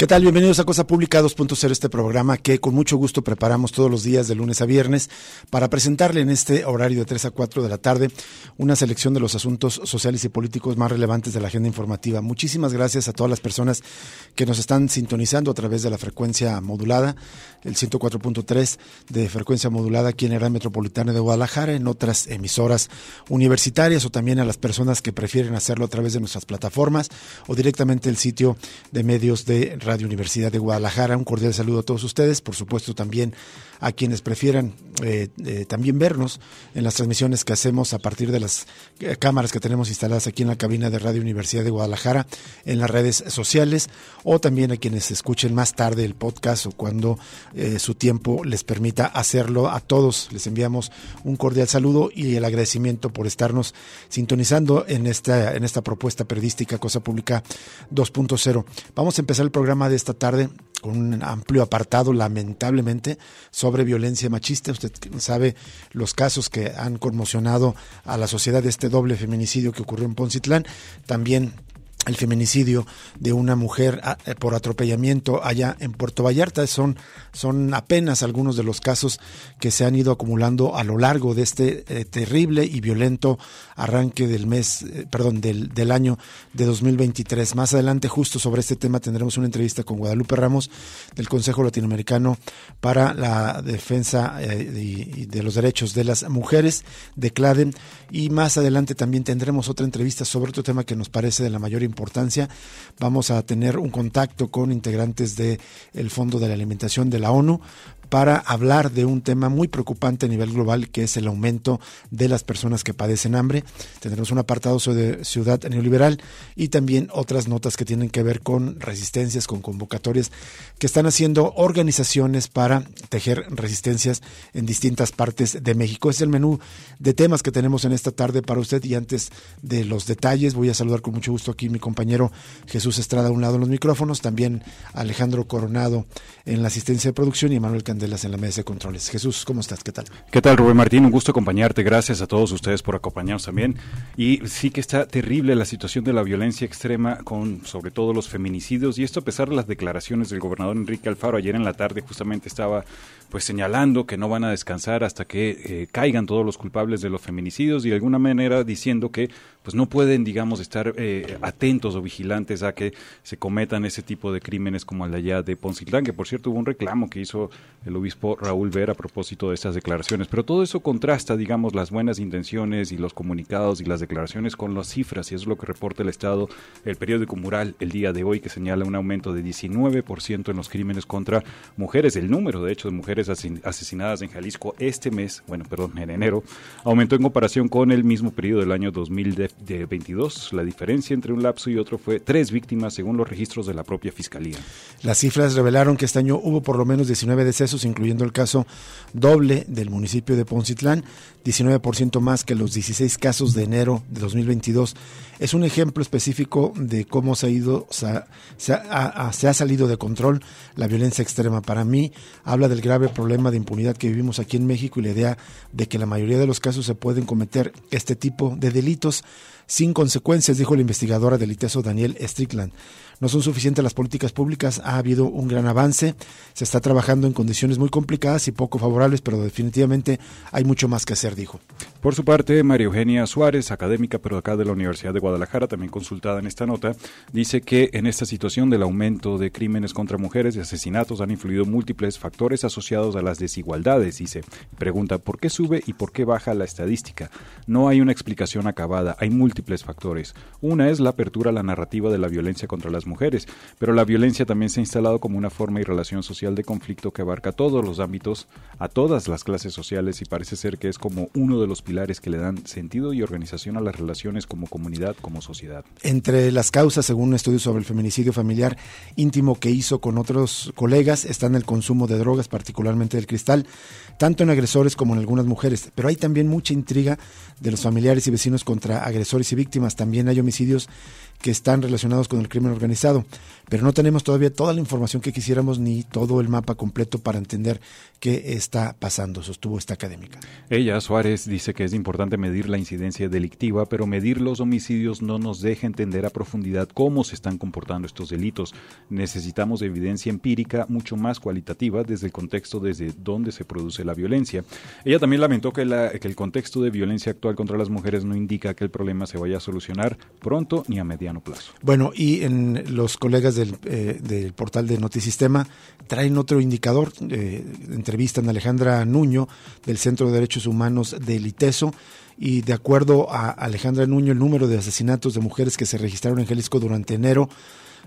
¿Qué tal? Bienvenidos a Cosa Pública 2.0, este programa que con mucho gusto preparamos todos los días de lunes a viernes para presentarle en este horario de 3 a 4 de la tarde una selección de los asuntos sociales y políticos más relevantes de la agenda informativa. Muchísimas gracias a todas las personas que nos están sintonizando a través de la frecuencia modulada, el 104.3 de frecuencia modulada aquí en el Gran Metropolitana de Guadalajara, en otras emisoras universitarias o también a las personas que prefieren hacerlo a través de nuestras plataformas o directamente el sitio de medios de Radio Universidad de Guadalajara. Un cordial saludo a todos ustedes, por supuesto también a quienes prefieran eh, eh, también vernos en las transmisiones que hacemos a partir de las eh, cámaras que tenemos instaladas aquí en la cabina de Radio Universidad de Guadalajara, en las redes sociales, o también a quienes escuchen más tarde el podcast o cuando su tiempo les permita hacerlo. A todos les enviamos un cordial saludo y el agradecimiento por estarnos sintonizando en esta, en esta propuesta periodística Cosa Pública 2.0. Vamos a empezar el programa de esta tarde con un amplio apartado, lamentablemente, sobre violencia machista. Usted sabe los casos que han conmocionado a la sociedad de este doble feminicidio que ocurrió en Poncitlán. También el feminicidio de una mujer ah, eh, por atropellamiento allá en Puerto Vallarta. Son, son apenas algunos de los casos que se han ido acumulando a lo largo de este eh, terrible y violento arranque del mes, eh, perdón, del, del, año de 2023. Más adelante, justo sobre este tema, tendremos una entrevista con Guadalupe Ramos del Consejo Latinoamericano para la Defensa de, de los Derechos de las Mujeres de CLADEN. Y más adelante también tendremos otra entrevista sobre otro tema que nos parece de la mayor importancia. Vamos a tener un contacto con integrantes del el Fondo de la Alimentación de la ONU para hablar de un tema muy preocupante a nivel global que es el aumento de las personas que padecen hambre. Tendremos un apartado sobre ciudad neoliberal y también otras notas que tienen que ver con resistencias, con convocatorias que están haciendo organizaciones para tejer resistencias en distintas partes de México. Es el menú de temas que tenemos en esta tarde para usted y antes de los detalles voy a saludar con mucho gusto aquí mi compañero Jesús Estrada a un lado en los micrófonos, también Alejandro Coronado en la asistencia de producción y Manuel Candelas en la mesa de controles. Jesús, ¿cómo estás? ¿Qué tal? ¿Qué tal, Rubén Martín? Un gusto acompañarte. Gracias a todos ustedes por acompañarnos también. Y sí que está terrible la situación de la violencia extrema con sobre todo los feminicidios y esto a pesar de las declaraciones del gobernador Enrique Alfaro ayer en la tarde justamente estaba pues señalando que no van a descansar hasta que eh, caigan todos los culpables de los feminicidios y de alguna manera diciendo que pues no pueden digamos estar eh, atentos o vigilantes a que se cometan ese tipo de crímenes como el de allá de Poncitlán que por cierto hubo un reclamo que hizo el obispo Raúl Ver a propósito de estas declaraciones. Pero todo eso contrasta digamos las buenas intenciones y los comunicados y las declaraciones con las cifras y es lo que reporta el Estado el periódico Mural el día de hoy que señala un aumento de 19% en los crímenes contra mujeres el número de hecho de mujeres asesinadas en Jalisco este mes, bueno, perdón, en enero, aumentó en comparación con el mismo periodo del año 2022. La diferencia entre un lapso y otro fue tres víctimas según los registros de la propia Fiscalía. Las cifras revelaron que este año hubo por lo menos 19 decesos, incluyendo el caso doble del municipio de Poncitlán, 19% más que los 16 casos de enero de 2022. Es un ejemplo específico de cómo se ha ido, se ha salido de control la violencia extrema. Para mí, habla del grave problema de impunidad que vivimos aquí en México y la idea de que la mayoría de los casos se pueden cometer este tipo de delitos sin consecuencias, dijo la investigadora del ITESO Daniel Strickland. No son suficientes las políticas públicas, ha habido un gran avance, se está trabajando en condiciones muy complicadas y poco favorables, pero definitivamente hay mucho más que hacer, dijo. Por su parte, María Eugenia Suárez, académica pero acá de la Universidad de Guadalajara, también consultada en esta nota, dice que en esta situación del aumento de crímenes contra mujeres y asesinatos han influido múltiples factores asociados a las desigualdades, dice. Pregunta, ¿por qué sube y por qué baja la estadística? No hay una explicación acabada, hay múltiples factores. Una es la apertura a la narrativa de la violencia contra las mujeres, pero la violencia también se ha instalado como una forma y relación social de conflicto que abarca todos los ámbitos, a todas las clases sociales y parece ser que es como uno de los pilares que le dan sentido y organización a las relaciones como comunidad, como sociedad. Entre las causas, según un estudio sobre el feminicidio familiar íntimo que hizo con otros colegas, están el consumo de drogas, particularmente del cristal, tanto en agresores como en algunas mujeres. Pero hay también mucha intriga de los familiares y vecinos contra agresores y víctimas. También hay homicidios que están relacionados con el crimen organizado, pero no tenemos todavía toda la información que quisiéramos ni todo el mapa completo para entender qué está pasando, sostuvo esta académica. Ella, Suárez, dice que es importante medir la incidencia delictiva, pero medir los homicidios no nos deja entender a profundidad cómo se están comportando estos delitos. Necesitamos evidencia empírica mucho más cualitativa desde el contexto desde donde se produce la violencia. Ella también lamentó que, el contexto de violencia actual contra las mujeres no indica que el problema se vaya a solucionar pronto ni a mediano Bueno, y en los colegas del, eh, portal de Notisistema traen otro indicador, eh, entrevistan a Alejandra Nuño del Centro de Derechos Humanos del ITESO y de acuerdo a Alejandra Nuño el número de asesinatos de mujeres que se registraron en Jalisco durante enero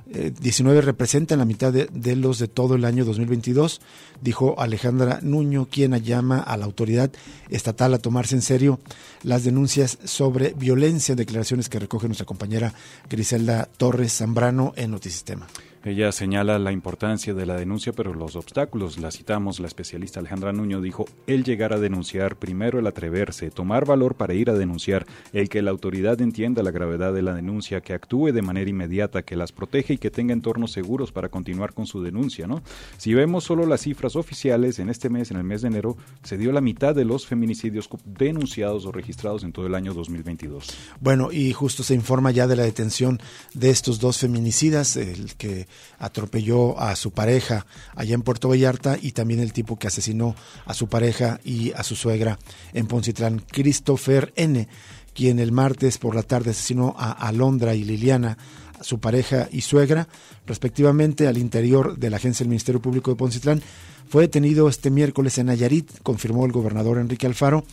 19 eh, representan la mitad de, los de todo el año 2022, dijo Alejandra Nuño, quien llama a la autoridad estatal a tomarse en serio las denuncias sobre violencia, declaraciones que recoge nuestra compañera Griselda Torres Zambrano en Notisistema. Ella señala la importancia de la denuncia, pero los obstáculos, la citamos, la especialista Alejandra Nuño dijo, el llegar a denunciar, primero el atreverse, tomar valor para ir a denunciar, el que la autoridad entienda la gravedad de la denuncia, que actúe de manera inmediata, que las protege y que tenga entornos seguros para continuar con su denuncia, ¿no? Si vemos solo las cifras oficiales, en este mes, en el mes de enero, se dio la mitad de los feminicidios denunciados o registrados en todo el año 2022. Bueno, y justo se informa ya de la detención de estos dos feminicidas, el que atropelló a su pareja allá en Puerto Vallarta y también el tipo que asesinó a su pareja y a su suegra en Poncitlán, Christopher N., quien el martes por la tarde asesinó a Alondra y Liliana, su pareja y suegra, respectivamente al interior de la agencia del Ministerio Público de Poncitlán. Fue detenido este miércoles en Nayarit, confirmó el gobernador Enrique Alfaro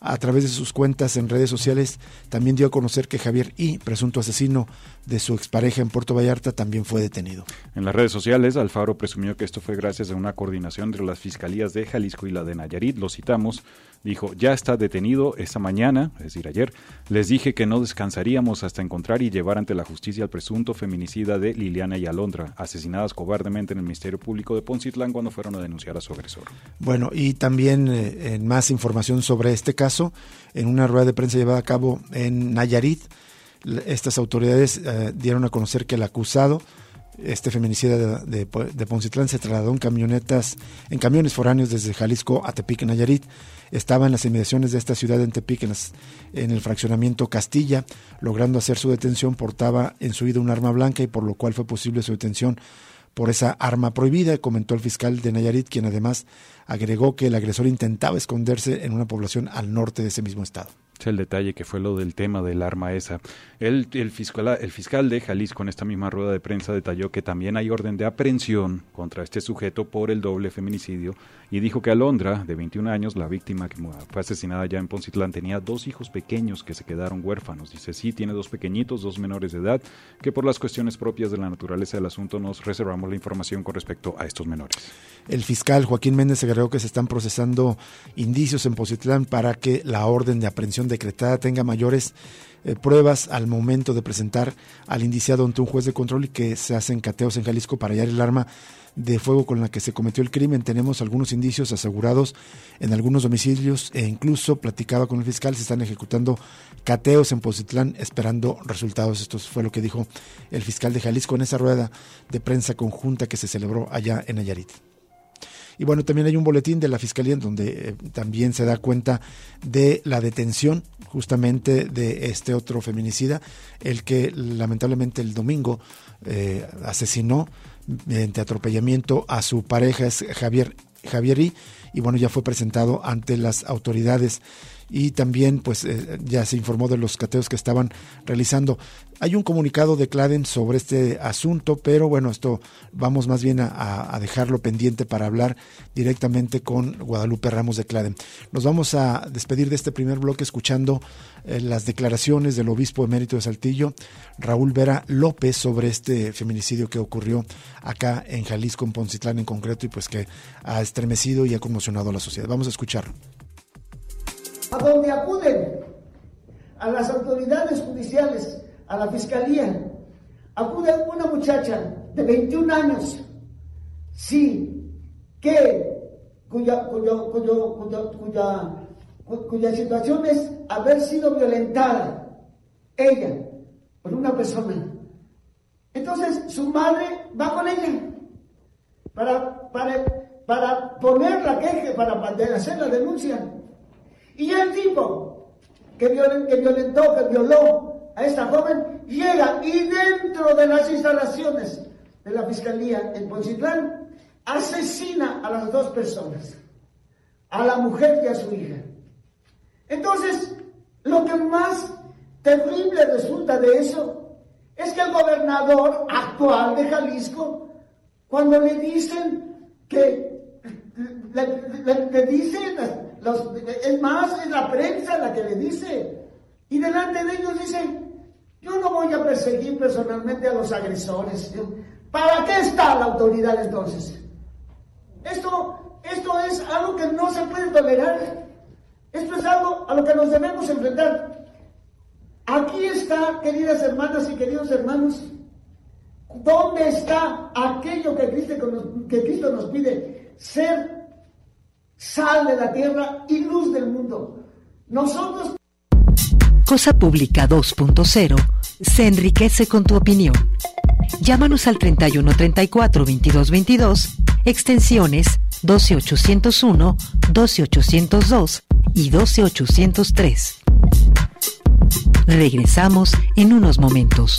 a través de sus cuentas en redes sociales, también dio a conocer que Javier I, presunto asesino de su expareja en Puerto Vallarta, también fue detenido. En las redes sociales, Alfaro presumió que esto fue gracias a una coordinación entre las fiscalías de Jalisco y la de Nayarit. Lo citamos. Dijo, ya está detenido esta mañana, es decir, ayer. Les dije que no descansaríamos hasta encontrar y llevar ante la justicia al presunto feminicida de Liliana y Alondra, asesinadas cobardemente en el Ministerio Público de Poncitlán cuando fueron a denunciar a su agresor. Bueno, y también eh, en más información sobre este caso, en una rueda de prensa llevada a cabo en Nayarit, estas autoridades eh, dieron a conocer que el acusado este feminicida de, de, Poncitlán se trasladó en camionetas, en camiones foráneos desde Jalisco a Tepic, Nayarit. Estaba en las inmediaciones de esta ciudad en Tepic, en, en, el fraccionamiento Castilla, logrando hacer su detención. Portaba en su vida un arma blanca y por lo cual fue posible su detención por esa arma prohibida, comentó el fiscal de Nayarit, quien además agregó que el agresor intentaba esconderse en una población al norte de ese mismo estado el detalle que fue lo del tema del arma esa. El, el, fiscal, el fiscal de Jalisco en esta misma rueda de prensa detalló que también hay orden de aprehensión contra este sujeto por el doble feminicidio y dijo que Alondra, de 21 años, la víctima que fue asesinada ya en Poncitlán, tenía dos hijos pequeños que se quedaron huérfanos. Dice, sí, tiene dos pequeñitos, dos menores de edad, que por las cuestiones propias de la naturaleza del asunto nos reservamos la información con respecto a estos menores. El fiscal Joaquín Méndez agregó que se están procesando indicios en Poncitlán para que la orden de aprehensión decretada tenga mayores eh, pruebas al momento de presentar al indiciado ante un juez de control y que se hacen cateos en Jalisco para hallar el arma de fuego con la que se cometió el crimen. Tenemos algunos indicios asegurados en algunos domicilios e incluso platicaba con el fiscal, se están ejecutando cateos en Poncitlán esperando resultados. Esto fue lo que dijo el fiscal de Jalisco en esa rueda de prensa conjunta que se celebró allá en Nayarit. Y bueno, también hay un boletín de la Fiscalía en donde eh, también se da cuenta de la detención justamente de este otro feminicida, el que lamentablemente el domingo eh, asesinó mediante atropellamiento a su pareja, es Javier Javier y bueno, ya fue presentado ante las autoridades y también pues eh, ya se informó de los cateos que estaban realizando. Hay un comunicado de Claden sobre este asunto, pero bueno, esto vamos más bien a, dejarlo pendiente para hablar directamente con Guadalupe Ramos de Claden. Nos vamos a despedir de este primer bloque escuchando eh, las declaraciones del obispo emérito de Saltillo, Raúl Vera López, sobre este feminicidio que ocurrió acá en Jalisco, en Poncitlán en concreto, y pues que ha estremecido y ha conmocionado a la sociedad. Vamos a escucharlo. A donde acuden a las autoridades judiciales, a la fiscalía, acude una muchacha de 21 años, sí, que cuya, cuya, cuya situación es haber sido violentada, ella, por una persona. Entonces su madre va con ella para, para, para poner la queja, para hacer la denuncia. Y el tipo que, violentó, que violó a esta joven, llega y dentro de las instalaciones de la Fiscalía en Poncitlán, asesina a las dos personas, a la mujer y a su hija. Entonces, lo que más terrible resulta de eso es que el gobernador actual de Jalisco, cuando le dicen que, le, dicen, es más, es la prensa la que le dice, y delante de ellos dice, yo no voy a perseguir personalmente a los agresores. ¿Para qué está la autoridad entonces? Esto, esto es algo que no se puede tolerar. Esto es algo a lo que nos debemos enfrentar. Aquí está, queridas hermanas y queridos hermanos, ¿dónde está aquello que Cristo que Cristo nos pide? Ser sal de la tierra y luz del mundo. Nosotros Cosa Pública 2.0 se enriquece con tu opinión. Llámanos al 31 34 22 22, extensiones 12801, 12802 y 12803. Regresamos en unos momentos.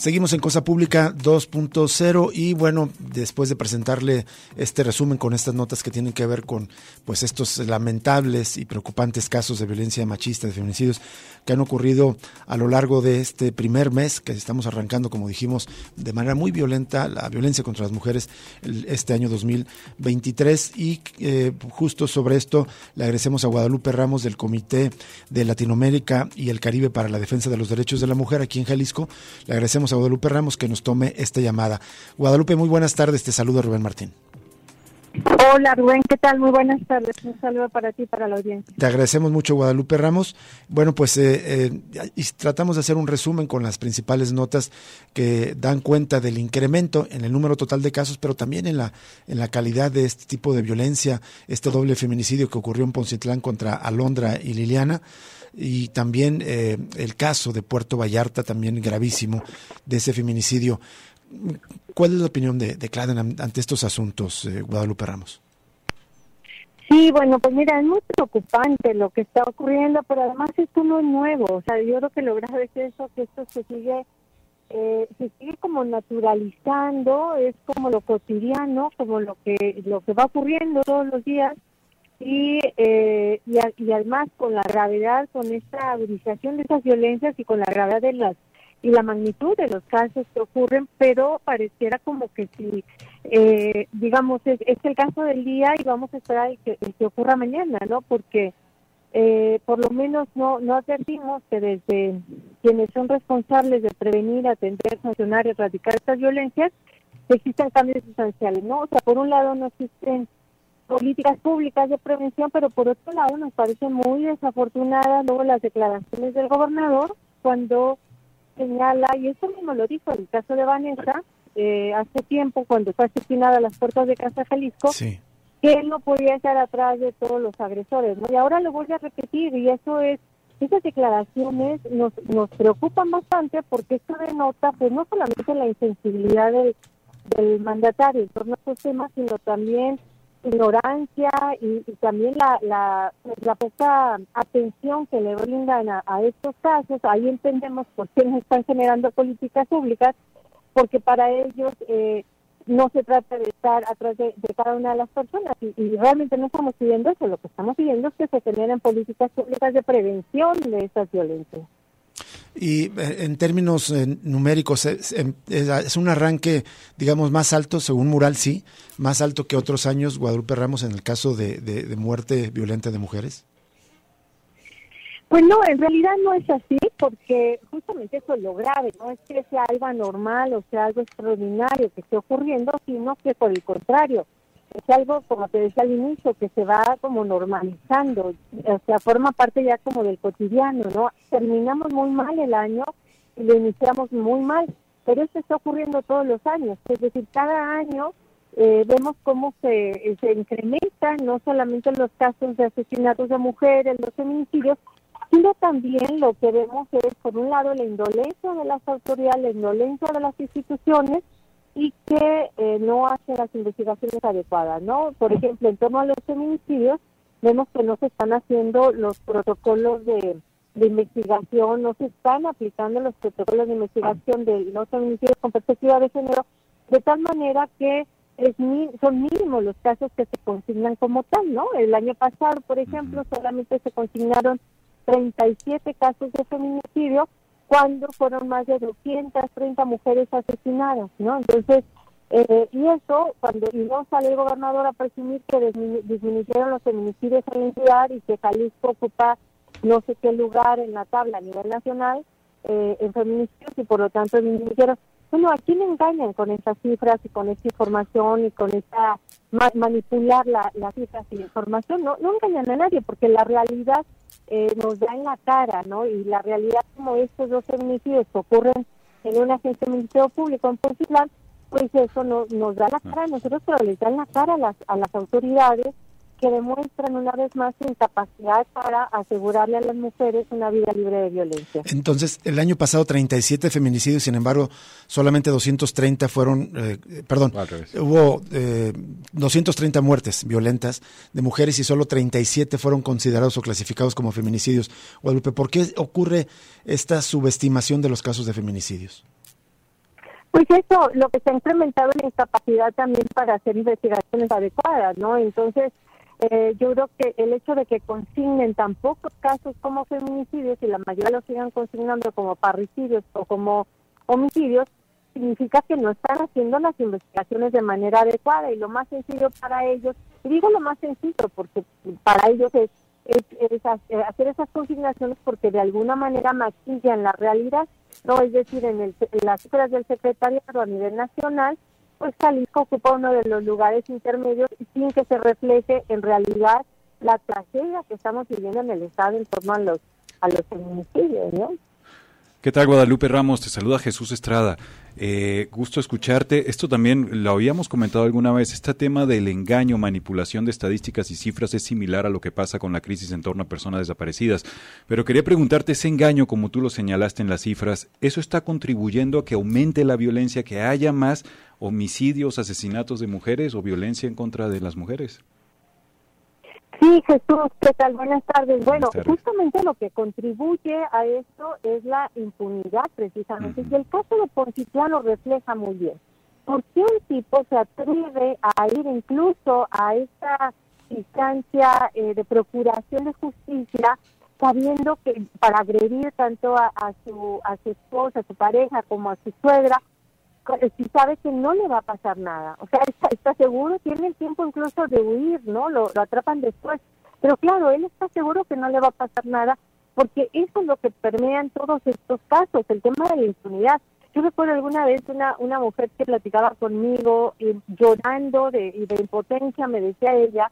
Seguimos en Cosa Pública 2.0 y bueno, después de presentarle este resumen con estas notas que tienen que ver con pues estos lamentables y preocupantes casos de violencia machista, de feminicidios que han ocurrido a lo largo de este primer mes que estamos arrancando, como dijimos, de manera muy violenta, la violencia contra las mujeres este año 2023 y eh, justo sobre esto le agradecemos a Guadalupe Ramos del Comité de Latinoamérica y el Caribe para la Defensa de los Derechos de la Mujer aquí en Jalisco. Le agradecemos a Guadalupe Ramos que nos tome esta llamada. Guadalupe, muy buenas tardes. Te saludo Rubén Martín. Hola Rubén, ¿qué tal? Muy buenas tardes. Un saludo para ti y para la audiencia. Te agradecemos mucho Guadalupe Ramos. Bueno, pues eh, eh, tratamos de hacer un resumen con las principales notas que dan cuenta del incremento en el número total de casos, pero también en la, en la calidad de este tipo de violencia, este doble feminicidio que ocurrió en Poncitlán contra Alondra y Liliana y también eh, el caso de Puerto Vallarta, también gravísimo, de ese feminicidio. ¿Cuál es la opinión de, de ante estos asuntos, eh, Guadalupe Ramos? Sí, bueno, pues mira, es muy preocupante lo que está ocurriendo, pero además esto no nuevo. O sea, yo creo que lo grave es eso, que esto se sigue, eh, se sigue como naturalizando, es como lo cotidiano, como lo que, lo que va ocurriendo todos los días y, eh, y, además con la gravedad, con esta agudización de esas violencias y con la gravedad de las y la magnitud de los casos que ocurren, pero pareciera como que si, eh, digamos, es, el caso del día y vamos a esperar que, que ocurra mañana, ¿no? Porque eh, por lo menos no, no advertimos que desde quienes son responsables de prevenir, atender, sancionar y erradicar estas violencias, existen cambios sustanciales, ¿no? O sea, por un lado no existen políticas públicas de prevención, pero por otro lado nos parece muy desafortunada luego las declaraciones del gobernador cuando señala, y eso mismo lo dijo en el caso de Vanessa, eh, hace tiempo cuando fue asesinada a las puertas de Casa Jalisco, que él no podía estar atrás de todos los agresores, ¿no? Y ahora lo voy a repetir, y eso es, esas declaraciones nos, nos preocupan bastante porque esto denota, pues no solamente la insensibilidad del, del mandatario en torno a estos temas, sino también ignorancia y, también la, la, la, poca atención que le brindan a, estos casos, ahí entendemos por qué no están generando políticas públicas, porque para ellos eh, no se trata de estar atrás de, cada una de las personas. Y, y, realmente no estamos pidiendo eso, lo que estamos pidiendo es que se generen políticas públicas de prevención de estas violencias. Y eh, en términos eh, numéricos, es, un arranque, digamos, más alto, según Mural, sí, más alto que otros años, Guadalupe Ramos, en el caso de, de, muerte violenta de mujeres. Pues no, en realidad no es así, porque justamente eso es lo grave, no es que sea algo anormal o sea algo extraordinario que esté ocurriendo, sino que por el contrario, es algo, como te decía al inicio, que se va como normalizando, o sea, forma parte ya como del cotidiano, ¿no? Terminamos muy mal el año y lo iniciamos muy mal, pero eso está ocurriendo todos los años, es decir, cada año eh, vemos cómo se, se incrementan no solamente los casos de asesinatos de mujeres, los feminicidios, sino también lo que vemos es, por un lado, la indolencia de las autoridades, la indolencia de las instituciones, y que eh, no hace las investigaciones adecuadas, ¿no? Por ejemplo, en torno a los feminicidios, vemos que no se están haciendo los protocolos de, investigación, no se están aplicando los protocolos de investigación de los feminicidios con perspectiva de género, de tal manera que es son mínimos los casos que se consignan como tal, ¿no? El año pasado, por ejemplo, solamente se consignaron 37 casos de feminicidio cuando fueron más de 230 mujeres asesinadas, ¿no? Entonces, eh, y eso, cuando y no sale el gobernador a presumir que disminuyeron los feminicidios en la entidad y que Jalisco ocupa no sé qué lugar en la tabla a nivel nacional eh, en feminicidios y por lo tanto disminuyeron. Bueno, ¿a quién engañan con esas cifras y con esta información y con esta manipular la, las cifras y la información? No, no engañan a nadie porque la realidad eh, nos da en la cara, ¿no? Y la realidad como estos dos feminicidios que ocurren en una agencia de Ministerio Público en Portland, pues eso no, nos da la cara a nosotros, pero les da en la cara a las, a las autoridades que demuestran una vez más su incapacidad para asegurarle a las mujeres una vida libre de violencia. Entonces, el año pasado 37 feminicidios, sin embargo, solamente 230 fueron, eh, perdón, hubo eh, 230 muertes violentas de mujeres y solo 37 fueron considerados o clasificados como feminicidios. Guadalupe, ¿por qué ocurre esta subestimación de los casos de feminicidios? Pues eso, lo que se ha incrementado es la incapacidad también para hacer investigaciones adecuadas, ¿no? Entonces, eh, yo creo que el hecho de que consignen tan pocos casos como feminicidios y la mayoría los sigan consignando como parricidios o como homicidios, significa que no están haciendo las investigaciones de manera adecuada. Y lo más sencillo para ellos, y digo lo más sencillo porque para ellos es, es, hacer esas consignaciones porque de alguna manera maquillan la realidad, no es decir, en, el, en las cifras del secretariado a nivel nacional pues Jalisco ocupa uno de los lugares intermedios sin que se refleje en realidad la tragedia que estamos viviendo en el Estado en torno a los, a los feminicidios, ¿no? ¿Qué tal, Guadalupe Ramos? Te saluda Jesús Estrada. Eh, gusto escucharte. Esto también lo habíamos comentado alguna vez. Este tema del engaño, manipulación de estadísticas y cifras es similar a lo que pasa con la crisis en torno a personas desaparecidas. Pero quería preguntarte, ese engaño, como tú lo señalaste en las cifras, ¿eso está contribuyendo a que aumente la violencia, que haya más homicidios, asesinatos de mujeres o violencia en contra de las mujeres? Sí, Jesús, ¿qué tal? Buenas tardes. Bueno, justamente lo que contribuye a esto es la impunidad, precisamente. Y el caso de Poncitlán lo refleja muy bien. ¿Por qué un tipo se atreve a ir incluso a esta instancia eh, de procuración de justicia sabiendo que para agredir tanto a, su a su esposa, a su pareja, como a su suegra, si sabe que no le va a pasar nada. O sea, está, seguro, tiene el tiempo incluso de huir, ¿no? Lo, atrapan después. Pero claro, él está seguro que no le va a pasar nada porque eso es lo que permea en todos estos casos, el tema de la impunidad. Yo recuerdo alguna vez una, una mujer que platicaba conmigo y llorando de, y de impotencia, me decía ella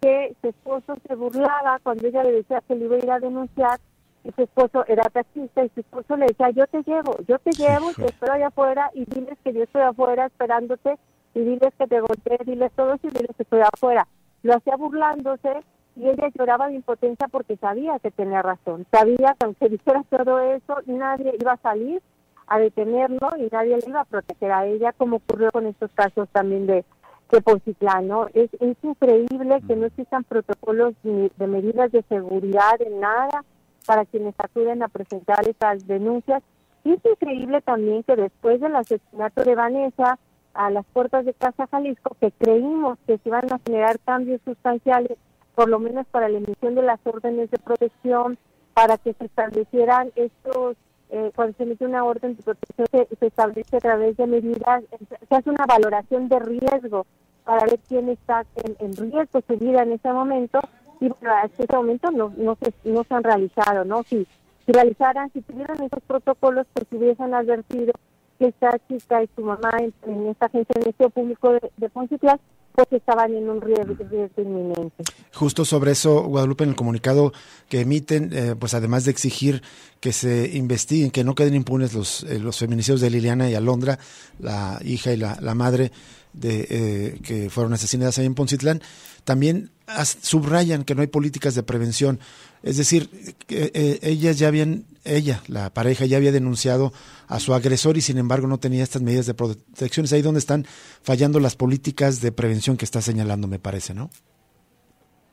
que su esposo se burlaba cuando ella le decía que le iba a ir a denunciar y su esposo era taxista y su esposo le decía, yo te llevo, yo te llevo, te espero allá afuera y diles que yo estoy afuera esperándote y diles que te golpeé, diles todo eso y diles que estoy afuera. Lo hacía burlándose y ella lloraba de impotencia porque sabía que tenía razón, sabía que aunque dijera todo eso, nadie iba a salir a detenerlo y nadie le iba a proteger a ella, como ocurrió con estos casos también de, de Poncitlán, ¿no? Es, es increíble que no existan protocolos ni de medidas de seguridad, en nada, para quienes acuden a presentar estas denuncias. Y es increíble también que después del asesinato de Vanessa, a las puertas de Casa Jalisco, que creímos que se iban a generar cambios sustanciales, por lo menos para la emisión de las órdenes de protección, para que se establecieran estos eh, cuando se emite una orden de protección, se, establece a través de medidas, se hace una valoración de riesgo para ver quién está en, riesgo su vida en ese momento y bueno, hasta ese momento no, no, se, no se han realizado, ¿no? Si, si realizaran, si tuvieran esos protocolos, pues hubiesen advertido que esta chica y su mamá en, esta agencia de ministerio público de, de Poncitlán pues estaban en un riesgo, inminente. Justo sobre eso, Guadalupe, en el comunicado que emiten, eh, pues además de exigir que se investiguen, que no queden impunes los, eh, los feminicidios de Liliana y Alondra, la hija y la, la madre de eh, que fueron asesinadas ahí en Poncitlán, también subrayan que no hay políticas de prevención. Es decir, que ellas ya habían, ella, la pareja, ya había denunciado a su agresor y sin embargo no tenía estas medidas de protección. Es ahí donde están fallando las políticas de prevención que está señalando, me parece, ¿no?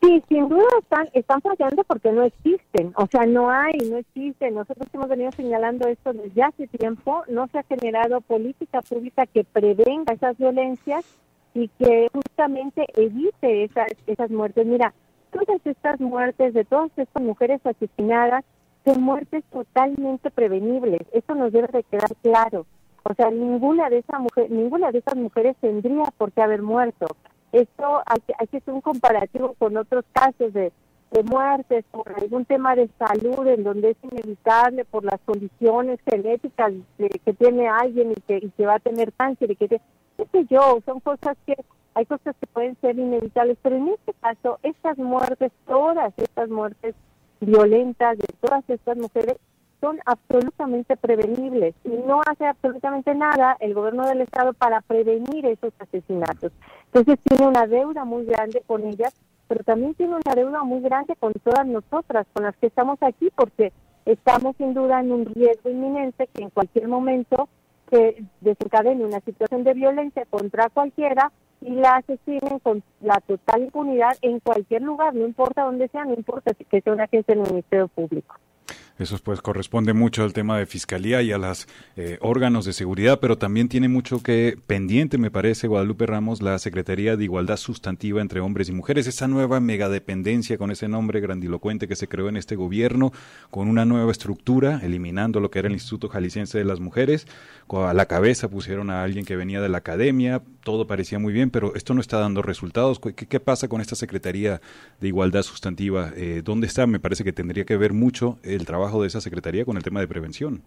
Sí, sin duda están, están fallando porque no existen, o sea, no hay, no existen. Nosotros hemos venido señalando esto desde hace tiempo, no se ha generado política pública que prevenga esas violencias y que justamente evite esas, esas muertes. Mira, todas estas muertes de todas estas mujeres asesinadas son muertes totalmente prevenibles. Eso nos debe de quedar claro. O sea, ninguna de esas mujeres, ninguna de esas mujeres tendría por qué haber muerto. Esto hay hay que hacer un comparativo con otros casos de, de muertes por algún tema de salud en donde es inevitable por las condiciones genéticas que tiene alguien y que, y que va a tener cáncer y que, qué sé yo, son cosas que hay cosas que pueden ser inevitables, pero en este caso estas muertes, todas estas muertes violentas de todas estas mujeres son absolutamente prevenibles y no hace absolutamente nada el gobierno del estado para prevenir esos asesinatos. Entonces tiene una deuda muy grande con ellas, pero también tiene una deuda muy grande con todas nosotras, con las que estamos aquí, porque estamos sin duda en un riesgo inminente que en cualquier momento se desencadene una situación de violencia contra cualquiera y la asesinen con la total impunidad en cualquier lugar, no importa dónde sea, no importa que sea una agencia del Ministerio Público. Eso pues corresponde mucho al tema de fiscalía y a los eh, órganos de seguridad, pero también tiene mucho que pendiente, me parece, Guadalupe Ramos, la Secretaría de Igualdad Sustantiva entre Hombres y Mujeres, esa nueva megadependencia con ese nombre grandilocuente que se creó en este gobierno, con una nueva estructura, eliminando lo que era el Instituto Jalisciense de las Mujeres, a la cabeza pusieron a alguien que venía de la academia, todo parecía muy bien, pero esto no está dando resultados. ¿Qué, pasa con esta Secretaría de Igualdad Sustantiva? Eh, ¿Dónde está? Me parece que tendría que ver mucho el trabajo de esa Secretaría con el tema de prevención.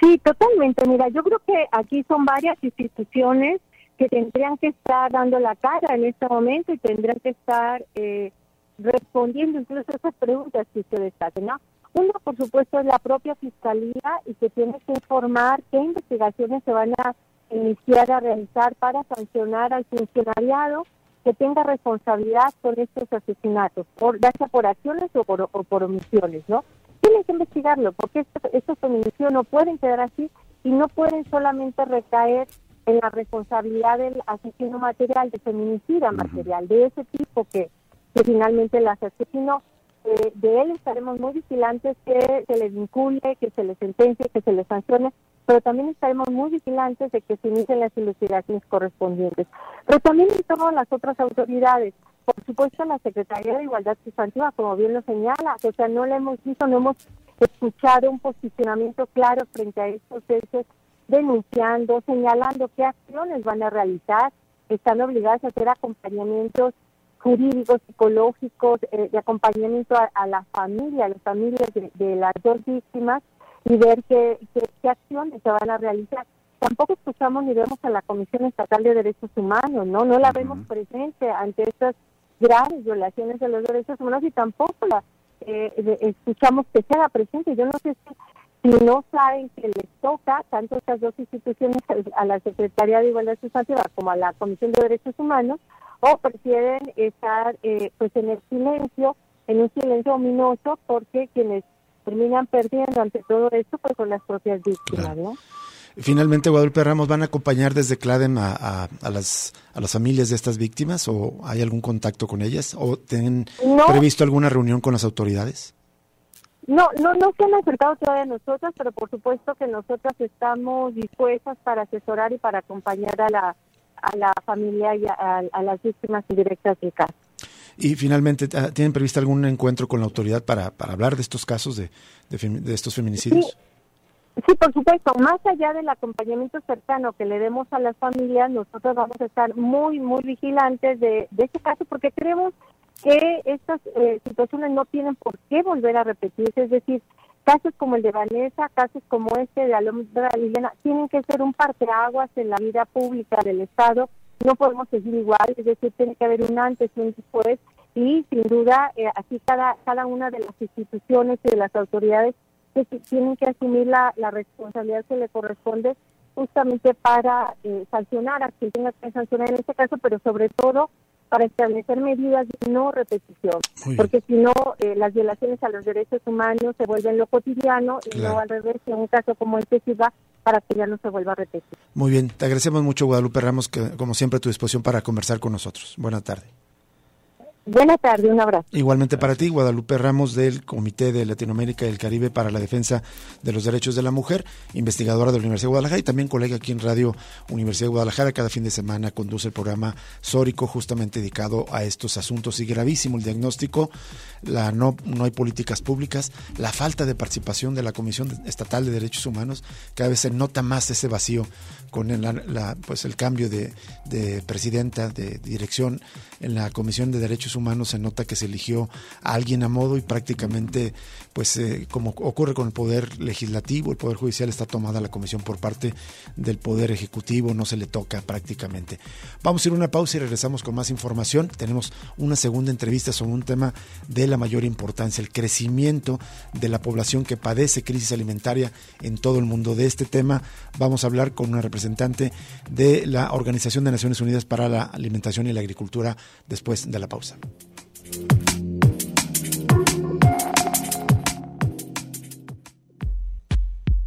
Sí, totalmente. Mira, yo creo que aquí son varias instituciones que tendrían que estar dando la cara en este momento y tendrían que estar eh, respondiendo incluso esas preguntas que ustedes hacen, ¿no? Uno, por supuesto, es la propia Fiscalía y que tiene que informar qué investigaciones se van a iniciar a realizar para sancionar al funcionariado que tenga responsabilidad con estos asesinatos, por, ya sea por acciones o por, o por omisiones, ¿no? tienen que investigarlo, porque estos, estos feminicidios no pueden quedar así y no pueden solamente recaer en la responsabilidad del asesino material, de feminicida material, de ese tipo que, que finalmente las asesinó. Eh, de él estaremos muy vigilantes que se le vincule, que se le sentencie, que se le sancione, pero también estaremos muy vigilantes de que se inicien las investigaciones correspondientes. Pero también en todas las otras autoridades, por supuesto, la Secretaría de Igualdad Sustantiva, como bien lo señala, o sea, no le hemos visto, no hemos escuchado un posicionamiento claro frente a estos hechos, denunciando, señalando qué acciones van a realizar, están obligadas a hacer acompañamientos jurídicos, psicológicos, eh, de acompañamiento a, la familia, a las familias de, las dos víctimas y ver qué, qué acciones se van a realizar tampoco escuchamos ni vemos a la Comisión Estatal de Derechos Humanos, ¿no? No la vemos presente ante estas graves violaciones de los derechos humanos y tampoco la eh, escuchamos que sea presente. Yo no sé si, no saben que les toca tanto estas dos instituciones, a la Secretaría de Igualdad Sustantiva como a la Comisión de Derechos Humanos, o prefieren estar eh, pues en el silencio, en un silencio ominoso, porque quienes terminan perdiendo ante todo esto pues son las propias víctimas, ¿no? Finalmente, Guadalupe Ramos, ¿van a acompañar desde CLADEM a, a, las, a las familias de estas víctimas o hay algún contacto con ellas o tienen previsto alguna reunión con las autoridades? No, no, no se han acercado todavía a nosotras, pero por supuesto que nosotras estamos dispuestas para asesorar y para acompañar a la, a la familia y a, las víctimas indirectas del caso. Y finalmente, ¿tienen previsto algún encuentro con la autoridad para, para hablar de estos casos de, de, estos feminicidios? Sí, por supuesto. Más allá del acompañamiento cercano que le demos a las familias, nosotros vamos a estar muy, muy vigilantes de, de este caso porque creemos que estas eh, situaciones no tienen por qué volver a repetirse. Es decir, casos como el de Vanessa, casos como este de Alondra Liliana, tienen que ser un parteaguas en la vida pública del Estado. No podemos seguir igual, es decir, tiene que haber un antes y un después. Y sin duda, eh, así cada, cada una de las instituciones y de las autoridades que tienen que asumir la, la responsabilidad que le corresponde justamente para eh, sancionar a quien tenga que sancionar en este caso, pero sobre todo para establecer medidas de no repetición, porque si no, eh, las violaciones a los derechos humanos se vuelven lo cotidiano y no al revés, en un caso como este va para que ya no se vuelva a repetir. Muy bien, te agradecemos mucho Guadalupe Ramos, que como siempre a tu disposición para conversar con nosotros. Buenas tardes. Buenas tardes, un abrazo. Igualmente para ti, Guadalupe Ramos del Comité de Latinoamérica y el Caribe para la Defensa de los Derechos de la Mujer, investigadora de la Universidad de Guadalajara y también colega aquí en Radio Universidad de Guadalajara. Cada fin de semana conduce el programa Sórico, justamente dedicado a estos asuntos. Y gravísimo el diagnóstico, la no, hay políticas públicas, la falta de participación de la Comisión Estatal de Derechos Humanos, cada vez se nota más ese vacío con el, la, pues el cambio de, de presidenta, de dirección en la Comisión de Derechos Humanos se nota que se eligió a alguien a modo y prácticamente, pues eh, como ocurre con el Poder Legislativo, el Poder Judicial está tomada la comisión por parte del Poder Ejecutivo, no se le toca prácticamente. Vamos a ir a una pausa y regresamos con más información. Tenemos una segunda entrevista sobre un tema de la mayor importancia, el crecimiento de la población que padece crisis alimentaria en todo el mundo. De este tema vamos a hablar con una representante de la Organización de Naciones Unidas para la Alimentación y la Agricultura después de la pausa.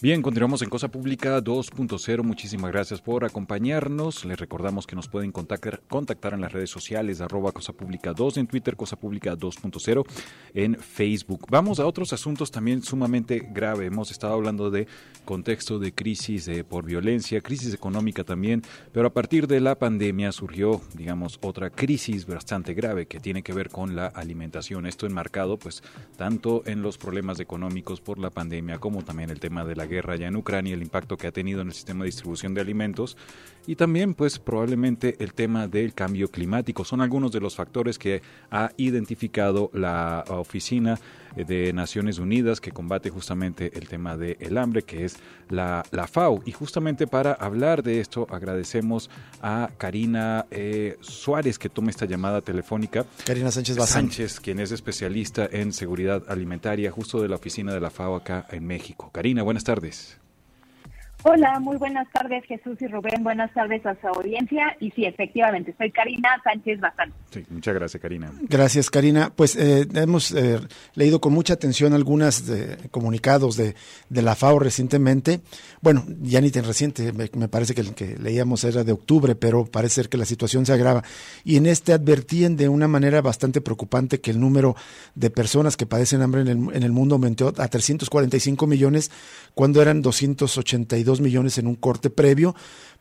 Bien, continuamos en Cosa Pública 2.0. Muchísimas gracias por acompañarnos. Les recordamos que nos pueden contactar, en las redes sociales, arroba Cosa Pública 2 en Twitter, Cosa Pública 2.0 en Facebook. Vamos a otros asuntos también sumamente graves. Hemos estado hablando de contexto de crisis por violencia, crisis económica también, pero a partir de la pandemia surgió, digamos, otra crisis bastante grave que tiene que ver con la alimentación. Esto enmarcado, pues, tanto en los problemas económicos por la pandemia como también el tema de la guerra ya en Ucrania, el impacto que ha tenido en el sistema de distribución de alimentos y también pues probablemente el tema del cambio climático. Son algunos de los factores que ha identificado la Oficina de Naciones Unidas que combate justamente el tema del hambre, que es la, la, FAO. Y justamente para hablar de esto agradecemos a Karina eh, Suárez que tome esta llamada telefónica. Karina Sánchez Sánchez, quien es especialista en seguridad alimentaria justo de la oficina de la FAO acá en México. Karina, buenas tardes. Hola, muy buenas tardes Jesús y Rubén, buenas tardes a su audiencia y sí, efectivamente, soy Karina Sánchez Bazán. Sí, muchas gracias Karina. Gracias Karina. Pues eh, hemos eh, leído con mucha atención algunos comunicados de, de, la FAO recientemente, bueno, ya ni tan reciente, me, parece que el que leíamos era de octubre, pero parece ser que la situación se agrava. Y en este advertían de una manera bastante preocupante que el número de personas que padecen hambre en el, en el mundo aumentó a 345 millones cuando eran 282 millones en un corte previo,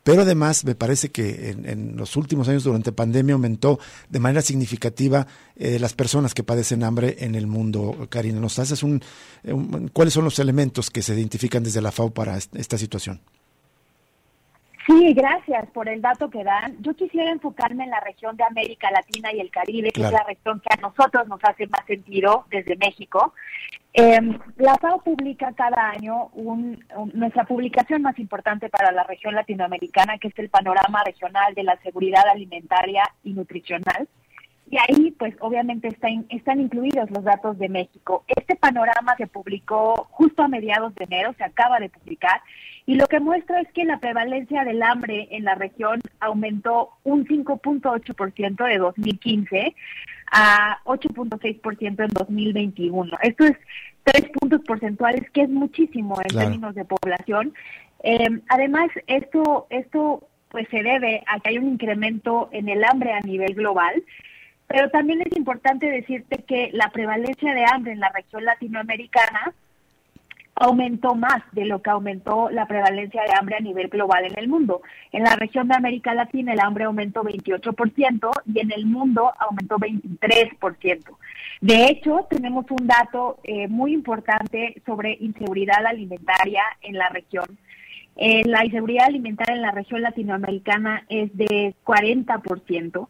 pero además me parece que en, los últimos años durante pandemia aumentó de manera significativa eh, las personas que padecen hambre en el mundo. Karina, ¿nos haces un, cuáles son los elementos que se identifican desde la FAO para esta situación? Sí, gracias por el dato que dan. Yo quisiera enfocarme en la región de América Latina y el Caribe, que es la región que a nosotros nos hace más sentido desde México. Eh, la FAO publica cada año nuestra publicación más importante para la región latinoamericana, que es el Panorama Regional de la Seguridad Alimentaria y Nutricional. Y ahí, pues obviamente están, están incluidos los datos de México. Este panorama se publicó justo a mediados de enero, se acaba de publicar, y lo que muestra es que la prevalencia del hambre en la región aumentó un 5.8% de 2015 a 8.6% en 2021. Esto es tres puntos porcentuales, que es muchísimo en términos de población. Eh, además, esto, esto pues se debe a que hay un incremento en el hambre a nivel global. Pero también es importante decirte que la prevalencia de hambre en la región latinoamericana aumentó más de lo que aumentó la prevalencia de hambre a nivel global en el mundo. En la región de América Latina el hambre aumentó 28% y en el mundo aumentó 23%. De hecho, tenemos un dato eh, muy importante sobre inseguridad alimentaria en la región. Eh, la inseguridad alimentaria en la región latinoamericana es de 40%,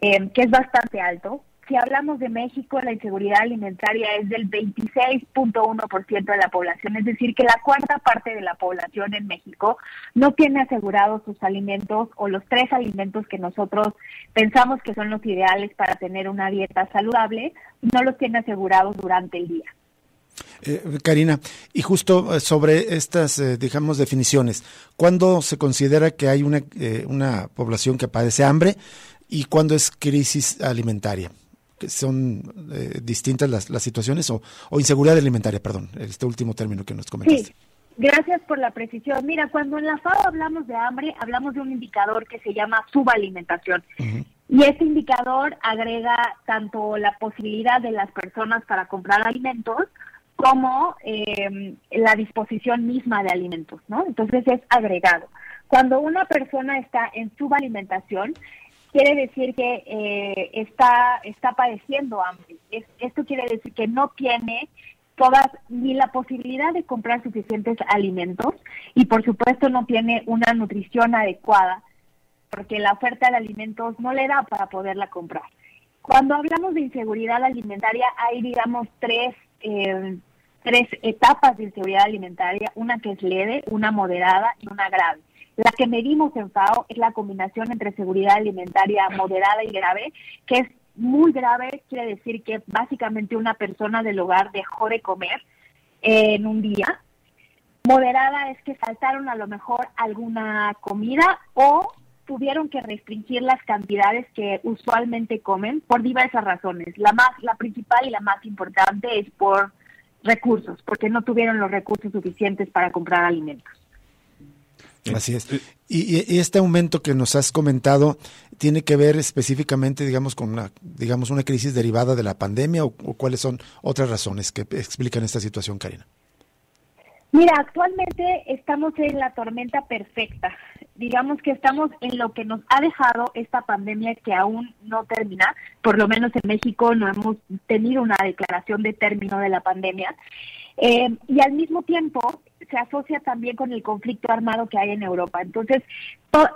eh, que es bastante alto si hablamos de México, la inseguridad alimentaria es del 26.1% de la población, es decir, que la cuarta parte de la población en México no tiene asegurados sus alimentos o los tres alimentos que nosotros pensamos que son los ideales para tener una dieta saludable, no los tiene asegurados durante el día. Eh, Karina, y justo eh, sobre estas, eh, digamos, definiciones, ¿cuándo se considera que hay una, una población que padece hambre y cuándo es crisis alimentaria? que son eh, distintas las, las situaciones o, inseguridad alimentaria, perdón, este último término que nos comentaste. Sí. Gracias por la precisión. Mira, cuando en la FAO hablamos de hambre, hablamos de un indicador que se llama subalimentación. Y este indicador agrega tanto la posibilidad de las personas para comprar alimentos como eh, la disposición misma de alimentos, ¿no? Entonces es agregado. Cuando una persona está en subalimentación, quiere decir que eh, está, está padeciendo hambre. esto quiere decir que no tiene todas ni la posibilidad de comprar suficientes alimentos y por supuesto no tiene una nutrición adecuada porque la oferta de alimentos no le da para poderla comprar. Cuando hablamos de inseguridad alimentaria hay digamos tres eh, tres etapas de inseguridad alimentaria, una que es leve, una moderada y una grave. La que medimos en FAO es la combinación entre seguridad alimentaria moderada y grave, que es muy grave, quiere decir que básicamente una persona del hogar dejó de comer en un día. Moderada es que faltaron a lo mejor alguna comida o tuvieron que restringir las cantidades que usualmente comen por diversas razones. La más, la principal y la más importante es por recursos, porque no tuvieron los recursos suficientes para comprar alimentos. Así es. Y, este aumento que nos has comentado tiene que ver específicamente, digamos, con una, digamos, una crisis derivada de la pandemia o, cuáles son otras razones que explican esta situación, Karina. Mira, actualmente estamos en la tormenta perfecta. Digamos que estamos en lo que nos ha dejado esta pandemia que aún no termina. Por lo menos en México no hemos tenido una declaración de término de la pandemia. Eh, y al mismo tiempo se asocia también con el conflicto armado que hay en Europa. Entonces,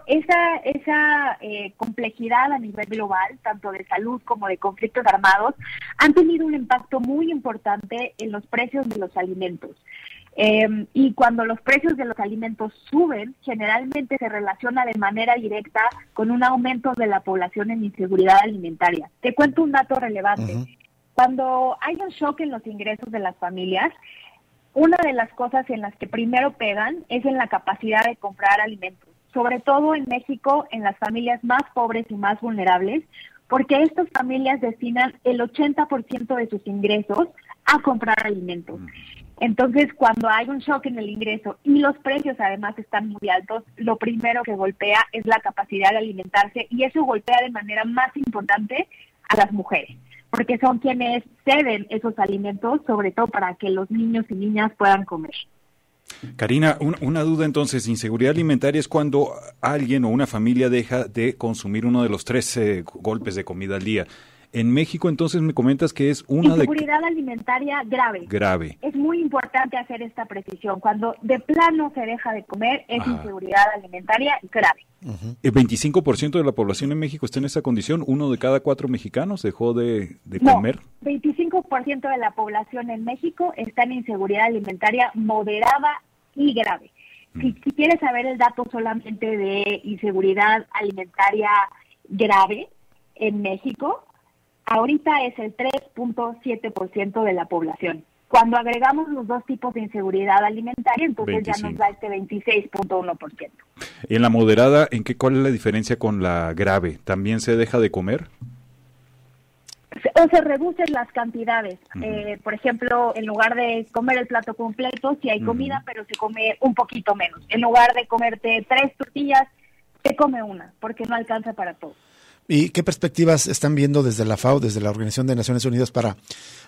esa, esa eh, complejidad a nivel global, tanto de salud como de conflictos armados, han tenido un impacto muy importante en los precios de los alimentos. Em, y cuando los precios de los alimentos suben, generalmente se relaciona de manera directa con un aumento de la población en inseguridad alimentaria. Te cuento un dato relevante. Cuando hay un shock en los ingresos de las familias, una de las cosas en las que primero pegan es en la capacidad de comprar alimentos, sobre todo en México, en las familias más pobres y más vulnerables, porque estas familias destinan el 80% de sus ingresos a comprar alimentos. Entonces, cuando hay un shock en el ingreso y los precios además están muy altos, lo primero que golpea es la capacidad de alimentarse y eso golpea de manera más importante a las mujeres porque son quienes ceden esos alimentos, sobre todo para que los niños y niñas puedan comer. Karina, una duda entonces, inseguridad alimentaria es cuando alguien o una familia deja de consumir uno de los tres golpes de comida al día. En México, entonces, me comentas que es una Inseguridad alimentaria grave. Grave. Es muy importante hacer esta precisión. Cuando de plano se deja de comer, es inseguridad alimentaria grave. El 25% de la población en México está en esa condición. Uno de cada cuatro mexicanos dejó de, de no, comer. 25% de la población en México está en inseguridad alimentaria moderada y grave. Si, si quieres saber el dato solamente de inseguridad alimentaria grave en México, ahorita es el 3.7% de la población. Cuando agregamos los dos tipos de inseguridad alimentaria, entonces ya nos da este 26.1%. ¿Y en la moderada, en qué cuál es la diferencia con la grave? ¿También se deja de comer? o se reducen las cantidades. Eh, por ejemplo, en lugar de comer el plato completo, si hay comida, pero se come un poquito menos. En lugar de comerte tres tortillas, se come una, porque no alcanza para todo. ¿Y qué perspectivas están viendo desde la FAO, desde la Organización de Naciones Unidas para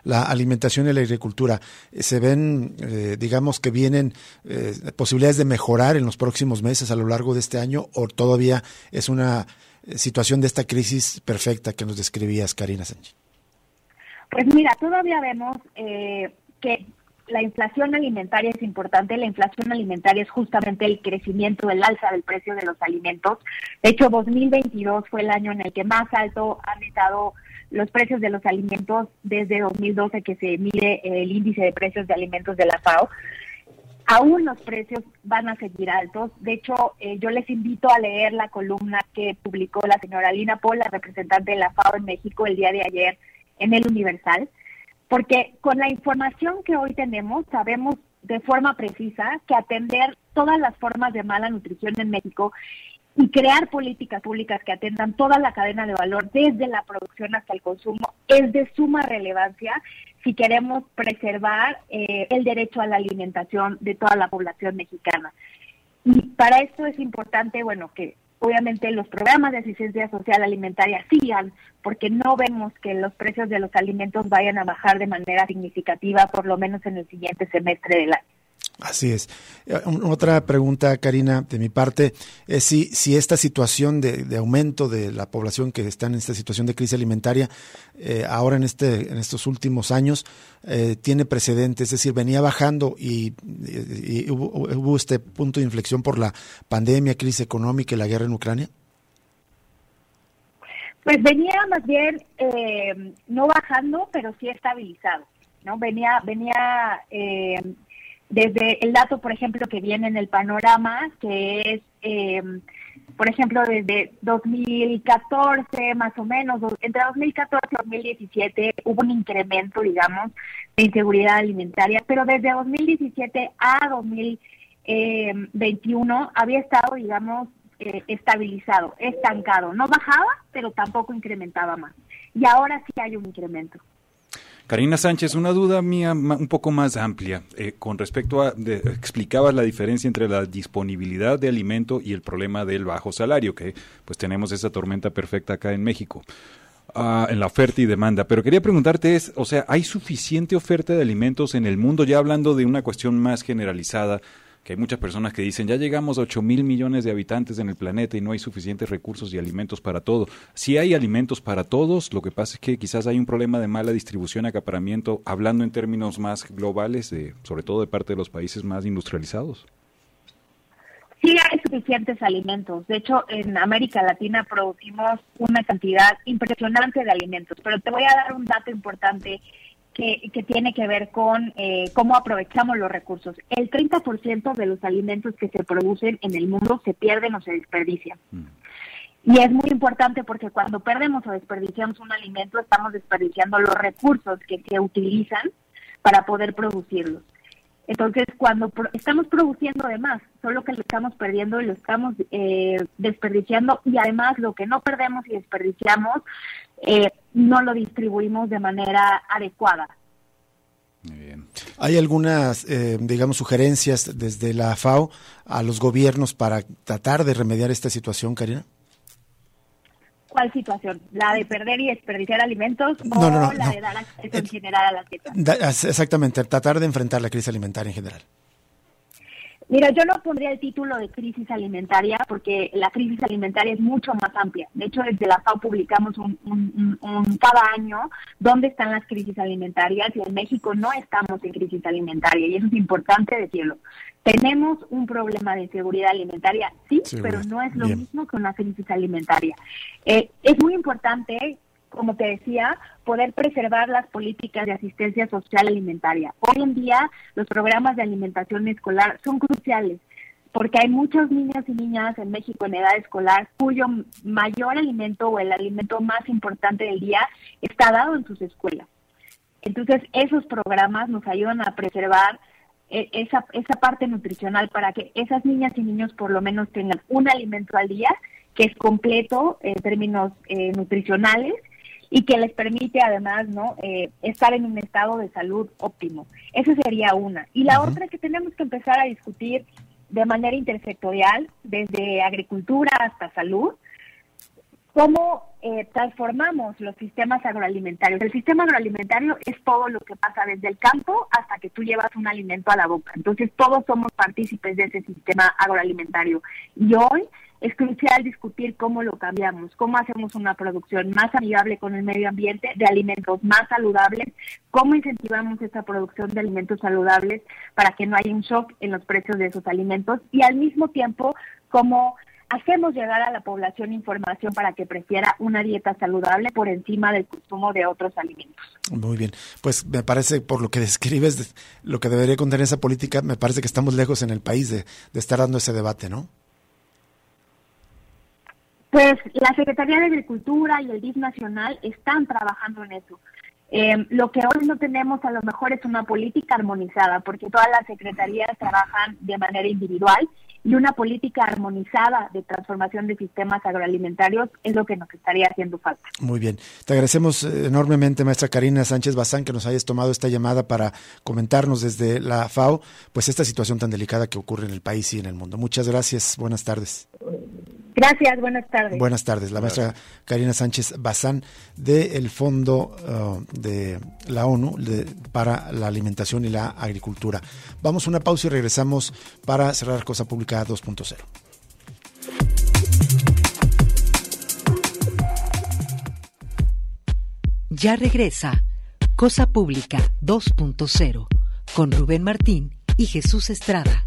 la alimentación y la agricultura? ¿Se ven, eh, digamos, que vienen eh, posibilidades de mejorar en los próximos meses a lo largo de este año o todavía es una situación de esta crisis perfecta que nos describías, Karina Sánchez? Pues mira, todavía vemos eh, que la inflación alimentaria es importante. La inflación alimentaria es justamente el crecimiento, el alza del precio de los alimentos. De hecho, 2022 fue el año en el que más alto han estado los precios de los alimentos desde 2012 que se mide el índice de precios de alimentos de la FAO. Aún los precios van a seguir altos. De hecho, eh, yo les invito a leer la columna que publicó la señora Lina Paul, la representante de la FAO en México, el día de ayer en el Universal, porque con la información que hoy tenemos sabemos de forma precisa que atender todas las formas de mala nutrición en México y crear políticas públicas que atendan toda la cadena de valor, desde la producción hasta el consumo, es de suma relevancia si queremos preservar eh, el derecho a la alimentación de toda la población mexicana. Y para esto es importante, bueno, que obviamente los programas de asistencia social alimentaria sigan, porque no vemos que los precios de los alimentos vayan a bajar de manera significativa, por lo menos en el siguiente semestre del año. Así es. Eh, otra pregunta, Karina, de mi parte, es si, si esta situación de, aumento de la población que está en esta situación de crisis alimentaria, eh, ahora en, este, en estos últimos años, eh, tiene precedentes, es decir, venía bajando y, hubo, este punto de inflexión por la pandemia, crisis económica y la guerra en Ucrania. Pues venía más bien no bajando, pero sí estabilizado. ¿no? Venía, venía desde el dato, por ejemplo, que viene en el panorama, que es, em, por ejemplo, desde 2014 más o menos, entre 2014 y 2017 hubo un incremento, digamos, de inseguridad alimentaria, pero desde 2017 a 2021 había estado, digamos, eh, estabilizado, estancado. No bajaba, pero tampoco incrementaba más. Y ahora sí hay un incremento. Karina Sánchez, una duda mía un poco más amplia eh, con respecto a, explicabas la diferencia entre la disponibilidad de alimento y el problema del bajo salario, que pues tenemos esa tormenta perfecta acá en México. Ah, en la oferta y demanda. Pero quería preguntarte es, o sea, ¿hay suficiente oferta de alimentos en el mundo? Ya hablando de una cuestión más generalizada, que hay muchas personas que dicen, ya llegamos a 8 mil millones de habitantes en el planeta y no hay suficientes recursos y alimentos para todo. Sí hay alimentos para todos, lo que pasa es que quizás hay un problema de mala distribución, acaparamiento, hablando en términos más globales, de, sobre todo de parte de los países más industrializados. Sí hay suficientes alimentos. De hecho, en América Latina producimos una cantidad impresionante de alimentos. Pero te voy a dar un dato importante que, tiene que ver con eh, cómo aprovechamos los recursos. El 30% de los alimentos que se producen en el mundo se pierden o se desperdician. Mm. Y es muy importante porque cuando perdemos o desperdiciamos un alimento, estamos desperdiciando los recursos que se utilizan para poder producirlos. Entonces, cuando estamos produciendo de más, solo que lo estamos perdiendo y lo estamos eh, desperdiciando y además lo que no perdemos y desperdiciamos, eh, no lo distribuimos de manera adecuada. ¿Hay algunas, eh, digamos, sugerencias desde la FAO a los gobiernos para tratar de remediar esta situación, Karina? ¿Cuál situación? ¿La de perder y desperdiciar alimentos o la de dar acceso en general a la dieta? Exactamente, tratar de enfrentar la crisis alimentaria en general. Mira, yo no pondría el título de crisis alimentaria porque la crisis alimentaria es mucho más amplia. De hecho, desde la FAO publicamos un, cada año dónde están las crisis alimentarias y en México no estamos en crisis alimentaria y eso es importante decirlo. Tenemos un problema de inseguridad alimentaria, sí, pero no es lo mismo que una crisis alimentaria. Eh, es muy importante como te decía, poder preservar las políticas de asistencia social alimentaria. Hoy en día los programas de alimentación escolar son cruciales, porque hay muchas niñas y niñas en México en edad escolar cuyo mayor alimento o el alimento más importante del día está dado en sus escuelas. Entonces, esos programas nos ayudan a preservar eh, esa, esa parte nutricional para que esas niñas y niños por lo menos tengan un alimento al día que es completo en términos eh, nutricionales y que les permite además no eh, estar en un estado de salud óptimo. Esa sería una. Y la otra es que tenemos que empezar a discutir de manera intersectorial, desde agricultura hasta salud, cómo eh, transformamos los sistemas agroalimentarios. El sistema agroalimentario es todo lo que pasa desde el campo hasta que tú llevas un alimento a la boca. Entonces todos somos partícipes de ese sistema agroalimentario. Y hoy es crucial discutir cómo lo cambiamos, cómo hacemos una producción más amigable con el medio ambiente, de alimentos más saludables, cómo incentivamos esta producción de alimentos saludables para que no haya un shock en los precios de esos alimentos y al mismo tiempo cómo hacemos llegar a la población información para que prefiera una dieta saludable por encima del consumo de otros alimentos. Muy bien, pues me parece, por lo que describes, lo que debería contener esa política, me parece que estamos lejos en el país de, de estar dando ese debate, ¿no? Pues la Secretaría de Agricultura y el DIF Nacional están trabajando en eso. Eh, lo que hoy no tenemos a lo mejor es una política armonizada, porque todas las secretarías trabajan de manera individual y una política armonizada de transformación de sistemas agroalimentarios es lo que nos estaría haciendo falta. Muy bien. Te agradecemos eh, enormemente, maestra Karina Sánchez Bazán, que nos hayas tomado esta llamada para comentarnos desde la FAO, pues esta situación tan delicada que ocurre en el país y en el mundo. Muchas gracias. Buenas tardes. Gracias, buenas tardes. Buenas tardes, la maestra Karina Sánchez Bazán del Fondo uh, de la ONU para la Alimentación y la Agricultura. Vamos a una pausa y regresamos para cerrar Cosa Pública 2.0. Ya regresa Cosa Pública 2.0 con Rubén Martín y Jesús Estrada.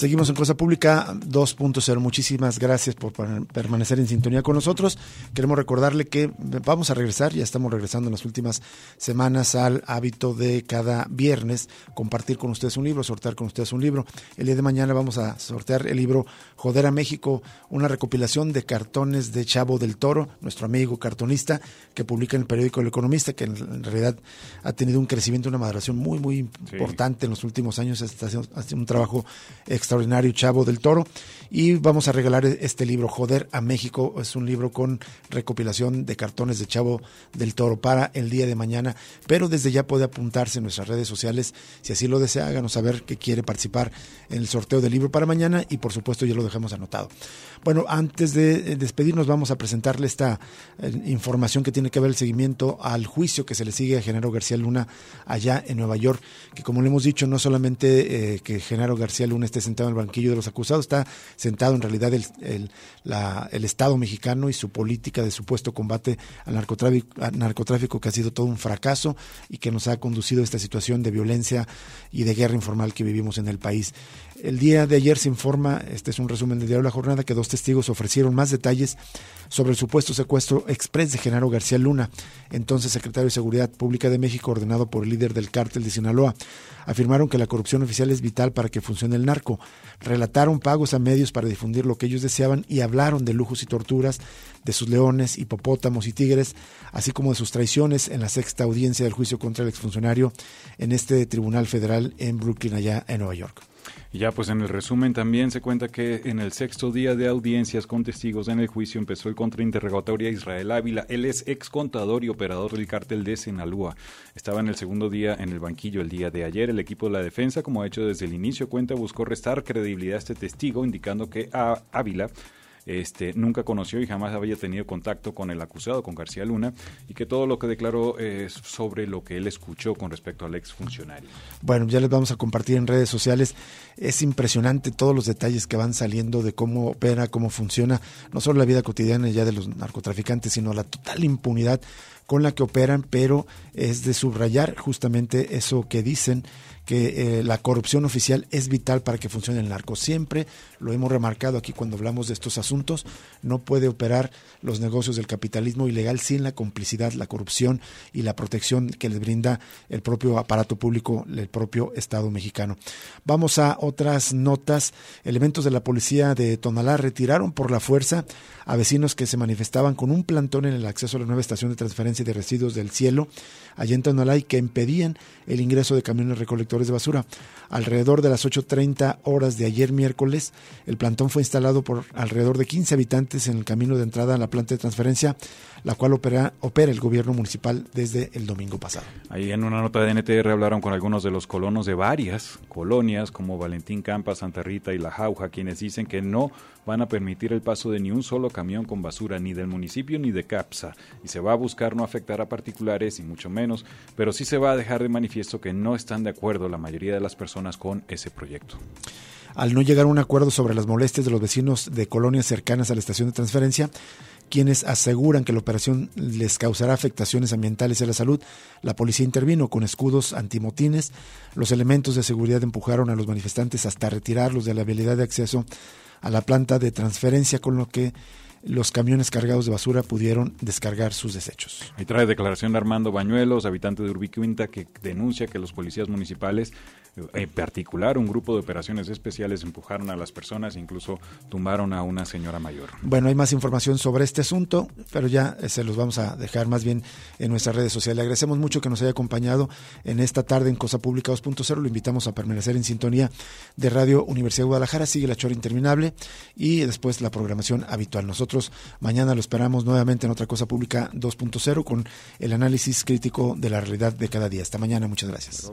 Seguimos en Cosa Pública 2.0. Muchísimas gracias por permanecer en sintonía con nosotros. Queremos recordarle que vamos a regresar, ya estamos regresando en las últimas semanas al hábito de cada viernes compartir con ustedes un libro, sortear con ustedes un libro. El día de mañana vamos a sortear el libro Joder a México, una recopilación de cartones de Chavo del Toro, nuestro amigo cartonista que publica en el periódico El Economista, que en realidad ha tenido un crecimiento, una maduración muy, muy importante en los últimos años. Está haciendo un trabajo extraordinario extraordinario Chavo del Toro. Y vamos a regalar este libro, Joder a México. Es un libro con recopilación de cartones de Chavo del Toro para el día de mañana. Pero desde ya puede apuntarse en nuestras redes sociales. Si así lo desea, háganos saber que quiere participar en el sorteo del libro para mañana. Y por supuesto, ya lo dejamos anotado. Bueno, antes de despedirnos, vamos a presentarle esta eh, información que tiene que ver el seguimiento al juicio que se le sigue a Genaro García Luna allá en Nueva York. Que como le hemos dicho, no solamente eh, que Genaro García Luna esté sentado en el banquillo de los acusados, está sentado en realidad el, el, Estado mexicano y su política de supuesto combate al narcotráfico, narcotráfico que ha sido todo un fracaso y que nos ha conducido a esta situación de violencia y de guerra informal que vivimos en el país. El día de ayer se informa, este es un resumen del diario La Jornada, que dos testigos ofrecieron más detalles sobre el supuesto secuestro express de Genaro García Luna, entonces secretario de Seguridad Pública de México, ordenado por el líder del cártel de Sinaloa. Afirmaron que la corrupción oficial es vital para que funcione el narco. Relataron pagos a medios para difundir lo que ellos deseaban y hablaron de lujos y torturas, de sus leones, hipopótamos y tigres, así como de sus traiciones en la sexta audiencia del juicio contra el exfuncionario en este tribunal federal en Brooklyn, allá en Nueva York. Y ya pues en el resumen también se cuenta que en el sexto día de audiencias con testigos en el juicio empezó el contrainterrogatorio a Israel Ávila. Él es ex contador y operador del cártel de Sinaloa. Estaba en el segundo día en el banquillo el día de ayer. El equipo de la defensa, como ha hecho desde el inicio, cuenta buscó restar credibilidad a este testigo, indicando que a Ávila este, nunca conoció y jamás había tenido contacto con el acusado, con García Luna, y que todo lo que declaró es sobre lo que él escuchó con respecto al exfuncionario. Bueno, ya les vamos a compartir en redes sociales. Es impresionante todos los detalles que van saliendo de cómo opera, cómo funciona, no solo la vida cotidiana ya de los narcotraficantes, sino la total impunidad con la que operan, pero es de subrayar justamente eso que dicen que eh, la corrupción oficial es vital para que funcione el narco. Siempre lo hemos remarcado aquí cuando hablamos de estos asuntos, no puede operar los negocios del capitalismo ilegal sin la complicidad, la corrupción y la protección que les brinda el propio aparato público, el propio Estado mexicano. Vamos a otras notas. Elementos de la policía de Tonalá retiraron por la fuerza a vecinos que se manifestaban con un plantón en el acceso a la nueva estación de transferencia de residuos del cielo allá en Tonalá que impedían el ingreso de camiones recolectores de basura. Alrededor de las 8.30 horas de ayer miércoles, el plantón fue instalado por alrededor de 15 habitantes en el camino de entrada a la planta de transferencia, la cual opera, opera el gobierno municipal desde el domingo pasado. Ahí en una nota de NTR hablaron con algunos de los colonos de varias colonias, como Valentín Campa, Santa Rita y La Jauja, quienes dicen que no van a permitir el paso de ni un solo camión con basura, ni del municipio ni de CAPSA, y se va a buscar no afectar a particulares y mucho menos, pero sí se va a dejar de manifiesto que no están de acuerdo la mayoría de las personas con ese proyecto al no llegar a un acuerdo sobre las molestias de los vecinos de colonias cercanas a la estación de transferencia, quienes aseguran que la operación les causará afectaciones ambientales a la salud. La policía intervino con escudos antimotines. Los elementos de seguridad empujaron a los manifestantes hasta retirarlos de la habilidad de acceso a la planta de transferencia, con lo que los camiones cargados de basura pudieron descargar sus desechos. Y trae declaración de Armando Bañuelos, habitante de Urbiquinta, que denuncia que los policías municipales en particular un grupo de operaciones especiales empujaron a las personas e incluso tumbaron a una señora mayor. Bueno, hay más información sobre este asunto, pero ya eh, se los vamos a dejar más bien en nuestras redes sociales. Le agradecemos mucho que nos haya acompañado en esta tarde en Cosa Pública 2.0. Lo invitamos a permanecer en sintonía de Radio Universidad de Guadalajara. Sigue la chora interminable y después la programación habitual. Nosotros mañana lo esperamos nuevamente en otra Cosa Pública 2.0 con el análisis crítico de la realidad de cada día. Hasta mañana. Muchas gracias.